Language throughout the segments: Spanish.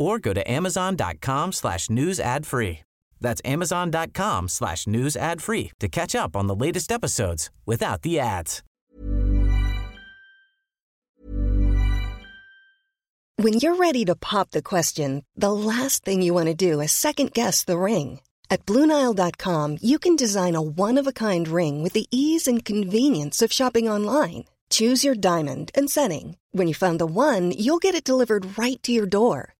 or go to amazon.com slash news ad free. That's amazon.com slash news ad free to catch up on the latest episodes without the ads. When you're ready to pop the question, the last thing you want to do is second guess the ring. At Bluenile.com, you can design a one-of-a-kind ring with the ease and convenience of shopping online. Choose your diamond and setting. When you find the one, you'll get it delivered right to your door.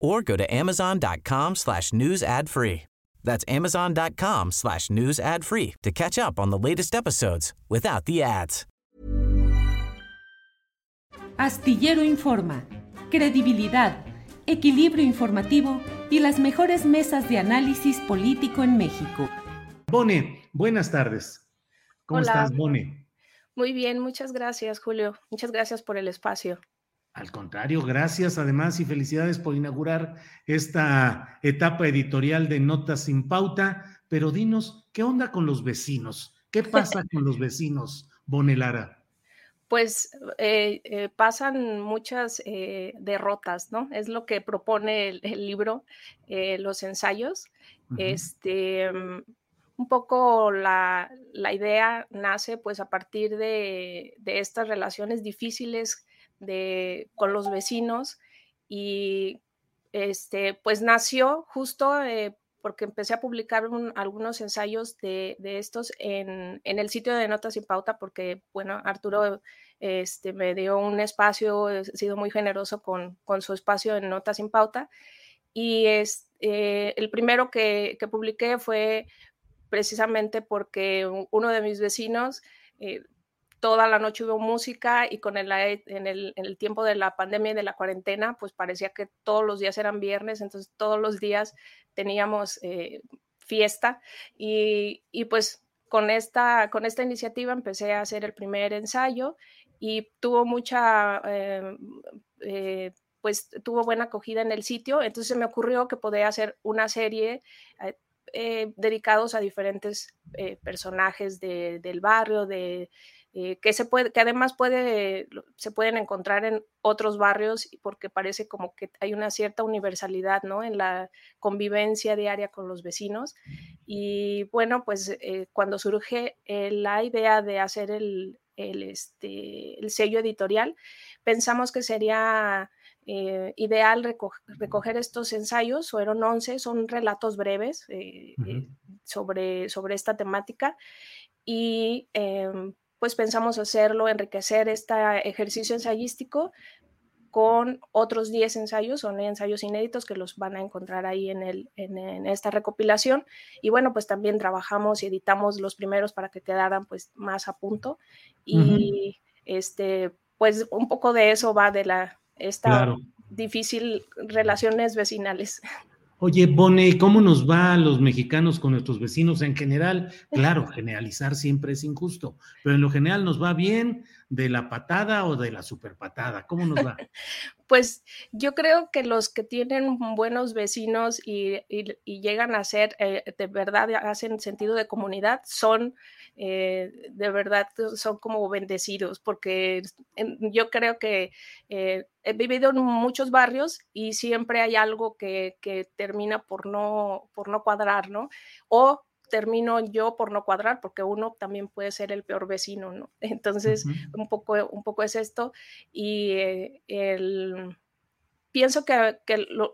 or go to amazon.com slash news ad free. That's amazon.com slash news ad free to catch up on the latest episodes without the ads. Astillero Informa, credibilidad, equilibrio informativo y las mejores mesas de análisis político en México. Bone, buenas tardes. ¿Cómo Hola. estás, Bone? Muy bien, muchas gracias, Julio. Muchas gracias por el espacio. Al contrario, gracias además y felicidades por inaugurar esta etapa editorial de Notas sin Pauta. Pero dinos, ¿qué onda con los vecinos? ¿Qué pasa con los vecinos, Bone Lara? Pues eh, eh, pasan muchas eh, derrotas, ¿no? Es lo que propone el, el libro, los ensayos. Este, mm, un poco la, la idea nace pues a partir de, de estas relaciones difíciles con los vecinos y este, pues nació justo eh, porque empecé a publicar un- algunos ensayos de, de estos en, en el sitio de Notas sin Pauta, porque, bueno, Arturo este, me dio un espacio, he sido muy generoso con, con su espacio en Notas sin Pauta. Y es, eh, el primero que, que publiqué fue precisamente porque uno de mis vecinos eh, toda la noche hubo música y con el, en, el, en el tiempo de la pandemia y de la cuarentena, pues parecía que todos los días eran viernes, entonces todos los días teníamos eh, fiesta y, y pues con esta, con esta iniciativa empecé a hacer el primer ensayo y tuvo mucha, eh, eh, pues tuvo buena acogida en el sitio, entonces me ocurrió que podía hacer una serie eh, dedicados a diferentes personajes de- del barrio, de, eh, que, se puede, que además puede, se pueden encontrar en otros barrios porque parece como que hay una cierta universalidad ¿no? en la convivencia diaria con los vecinos. Y bueno, pues eh, cuando surge eh, la idea de hacer el, el, este, el sello editorial, pensamos que sería eh, ideal reco- recoger estos ensayos, fueron 11, son relatos breves eh, Ujú. eh, sobre, sobre esta temática y em, pues pensamos hacerlo, enriquecer este ejercicio ensayístico con otros 10 ensayos, son ensayos inéditos que los van a encontrar ahí en, el, en, en esta recopilación. Y bueno, pues también trabajamos y editamos los primeros para que quedaran pues más a punto. Y este, pues un poco de eso va de la, esta Claro. difícil relaciones vecinales. Oye, Bone, ¿y ¿cómo nos va a los mexicanos con nuestros vecinos en general? Claro, generalizar siempre es injusto, pero en lo general nos va bien. De la patada o de la superpatada? ¿Cómo nos va? pues yo creo que los que tienen buenos vecinos y, llegan a ser, eh, de verdad, hacen sentido de comunidad, son eh, de verdad son como bendecidos, porque yo creo que eh, he vivido en muchos barrios y siempre hay algo que, termina por no, por no cuadrar, ¿no? O termino yo por no cuadrar, porque uno también puede ser el peor vecino, ¿no? Entonces, un, poco, un poco es esto. Y eh, el, pienso que, lo,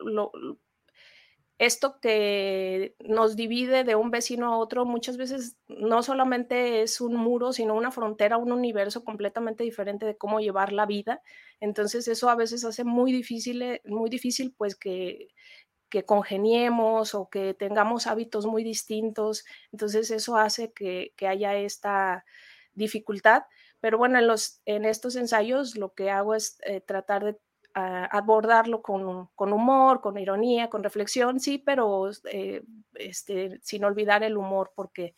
esto que nos divide de un vecino a otro muchas veces no solamente es un muro, sino una frontera, un universo completamente diferente de cómo llevar la vida. Entonces eso a veces hace muy difícil, eh, muy difícil pues que, que congeniemos o que tengamos hábitos muy distintos. Entonces eso hace que, haya esta dificultad. Pero bueno, en, los, en estos ensayos lo que hago es eh, tratar de abordarlo con, con, humor, con ironía, con reflexión, sí, pero eh, este, sin olvidar el humor, porque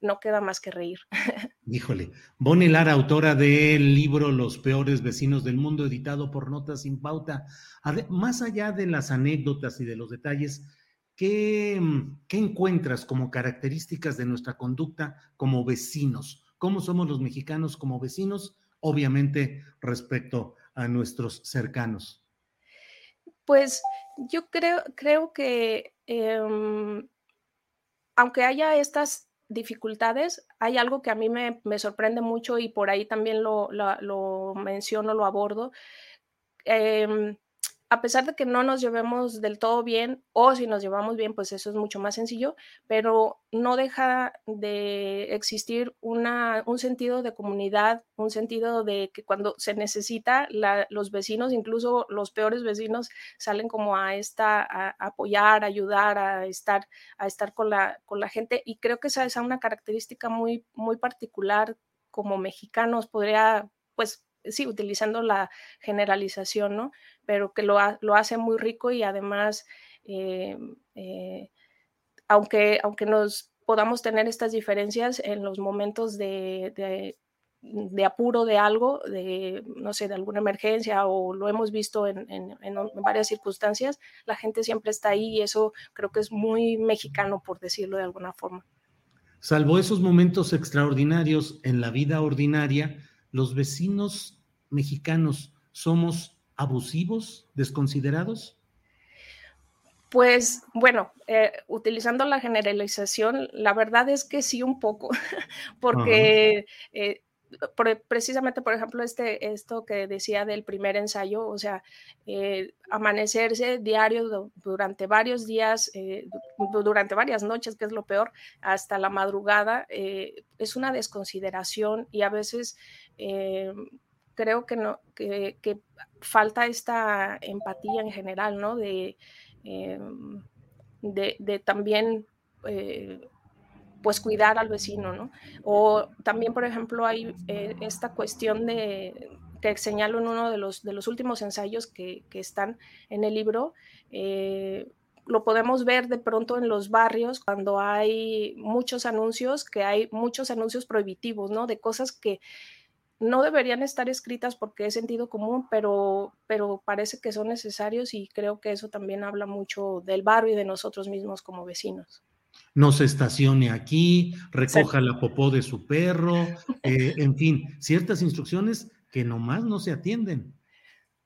no queda más que reír. Híjole, Bonnie Lara, autora del libro Los peores vecinos del mundo, editado por Notas sin Pauta. Más allá de las anécdotas y de los detalles, ¿qué, ¿qué, encuentras como características de nuestra conducta como vecinos? ¿Cómo somos los mexicanos como vecinos? Obviamente respecto a nuestros cercanos? Pues yo creo, creo que em, aunque haya estas dificultades, hay algo que a mí me, sorprende mucho y por ahí también lo, lo menciono, lo abordo. Em, a pesar de que no nos llevemos del todo bien, o si nos llevamos bien, pues eso es mucho más sencillo, pero no deja de existir un sentido de comunidad, un sentido de que cuando se necesita, los vecinos, incluso los peores vecinos, salen como a, esta, a, apoyar, a ayudar, a estar, a estar con, la, con la gente. Y creo que esa es una característica muy, muy particular como mexicanos, podría, pues, sí, utilizando la generalización, ¿no? Pero que lo, lo hace muy rico y además, eh, eh, aunque, aunque nos podamos tener estas diferencias en los momentos de, de, apuro de algo, de, no sé, de alguna emergencia o lo hemos visto en, en, varias circunstancias, la gente siempre está ahí y eso creo que es muy mexicano, por decirlo de alguna forma. Salvo esos momentos extraordinarios en la vida ordinaria, los vecinos mexicanos somos abusivos, desconsiderados? Pues bueno, eh, utilizando la generalización, la verdad es que sí un poco, porque eh, precisamente, por ejemplo, este, esto que decía del primer ensayo, o sea, eh, amanecerse diario durante varios días, durante varias noches, que es lo peor, hasta la madrugada, es una desconsideración y a veces creo que, no, que, falta esta empatía en general, ¿no? De, em, de, también, eh, pues, cuidar al vecino, ¿no? O también, por ejemplo, hay eh, esta cuestión de que señalo en uno de los, de los últimos ensayos que, están en el libro, eh, lo podemos ver de pronto en los barrios cuando hay muchos anuncios, que hay muchos anuncios prohibitivos, ¿no? De cosas que no deberían estar escritas porque es sentido común, pero, pero parece que son necesarios y creo que eso también habla mucho del barrio y de nosotros mismos como vecinos. No se estacione aquí, recoja la popó de su perro, eh, en fin, ciertas instrucciones que nomás no se atienden.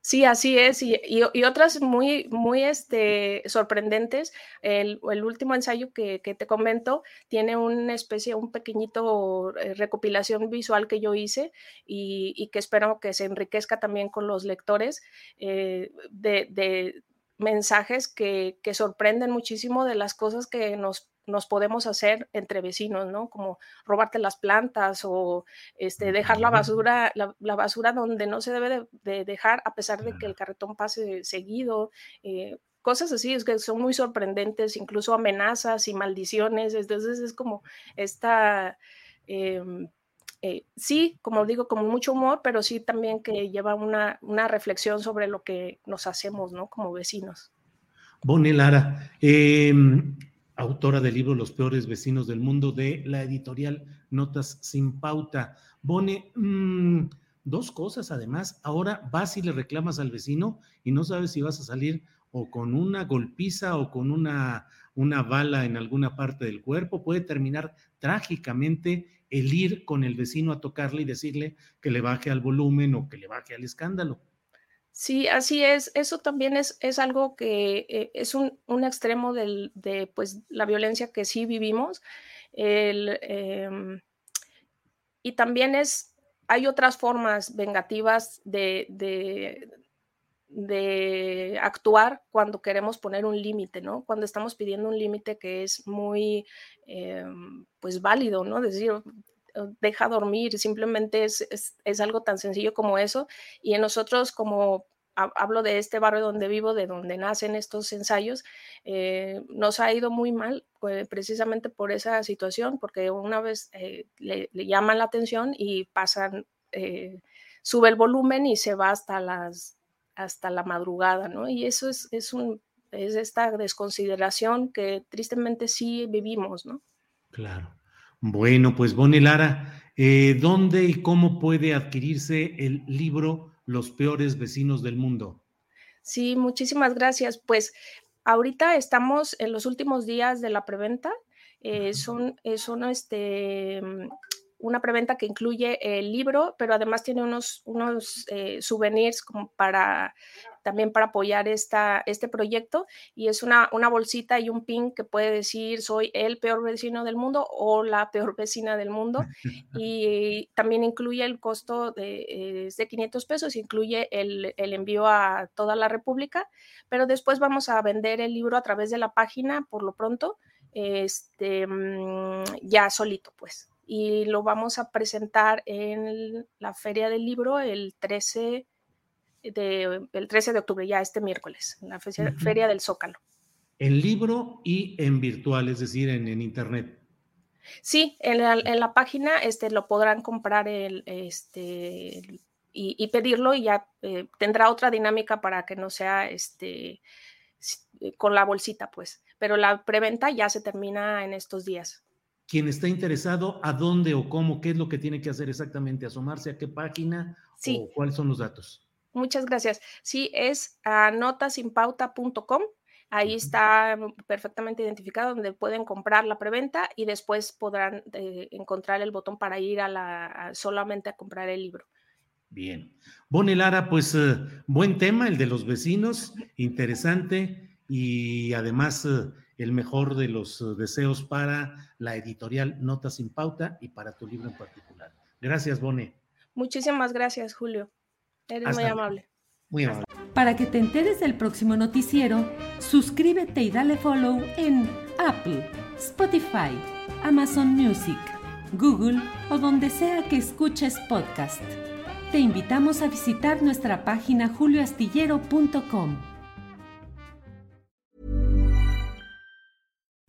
Sí, así es, y, otras muy, muy este, sorprendentes. El, último ensayo que, te comento tiene una especie, un pequeñito eh, recopilación visual que yo hice y, que espero que se enriquezca también con los lectores eh, de, mensajes que, que sorprenden muchísimo de las cosas que nos nos podemos hacer entre vecinos, ¿no? Como robarte las plantas o este, dejar la basura, la, basura donde no se debe de, dejar, a pesar de que el carretón pase seguido. Eh, cosas así, es que son muy sorprendentes, incluso amenazas y maldiciones. Entonces es como esta, em, eh, sí, como digo, con mucho humor, pero sí también que lleva una, una reflexión sobre lo que nos hacemos, ¿no? Como vecinos. Bonnie Lara, em, autora del libro Los peores vecinos del mundo de la editorial Notas sin Pauta. Bone, mm, dos cosas además. Ahora vas y le reclamas al vecino y no sabes si vas a salir o con una golpiza o con una, una bala en alguna parte del cuerpo. Puede terminar trágicamente el ir con el vecino a tocarle y decirle que le baje al volumen o que le baje al escándalo. Sí, así es. Eso también es, es algo que eh, es un, un extremo de pues, la violencia que sí vivimos. Em, y también es, hay otras formas vengativas de, de, de actuar cuando queremos poner un límite, ¿no? Cuando estamos pidiendo un límite que es muy, em, pues, válido, ¿no? decir, deja dormir, simplemente es, es, algo tan sencillo como eso. Y en nosotros, como hablo de este barrio donde vivo, de donde nacen estos ensayos, eh, nos ha ido muy mal pues, precisamente por esa situación, porque una vez eh, le, llaman la atención y pasan, eh, sube el volumen y se va hasta las hasta la madrugada, ¿no? Y eso es, es, un, es esta desconsideración que tristemente sí vivimos, ¿no? Claro. Bueno, pues Bonnie Lara, ¿dónde y cómo puede adquirirse el libro Los peores vecinos del mundo? Sí, muchísimas gracias. Pues ahorita estamos en los últimos días de la preventa. Eh, son, eh, son este, una preventa que incluye el libro, pero además tiene unos, unos eh, souvenirs como para también para apoyar esta, este proyecto y es una, una bolsita y un pin que puede decir soy el peor vecino del mundo o la peor vecina del mundo y también incluye el costo de, de 500 pesos, incluye el, el, envío a toda la República, pero después vamos a vender el libro a través de la página por lo pronto, este, mm, ya solito pues y lo vamos a presentar en la Feria del Libro el 13 de, el 13 de octubre, ya este miércoles, en la Feria, del Zócalo. En libro y en virtual, es decir, en, en internet. Sí, en la, en la, página este, lo podrán comprar el, este, y, y pedirlo y ya eh, tendrá otra dinámica para que no sea este, con la bolsita, pues. Pero la preventa ya se termina en estos días quien está interesado, ¿a dónde o cómo? ¿Qué es lo que tiene que hacer exactamente? ¿Asomarse a qué página o cuáles son los datos? Muchas gracias. Sí, es a notasinpauta.com. Ahí está perfectamente identificado donde pueden comprar la preventa y después podrán eh, encontrar el botón para ir a la solamente a comprar el libro. Bien. Bonnie Lara, pues eh, buen tema, el de los vecinos, interesante y además eh, el mejor de los eh, deseos para la editorial Notas sin Pauta y para tu libro en particular. Gracias, Bone. Muchísimas gracias, Julio. Eres muy amable. Muy amable. Para que te enteres del próximo noticiero, suscríbete y dale follow en Apple, Spotify, Amazon Music, Google o donde sea que escuches podcast. Te invitamos a visitar nuestra página julioastillero.com.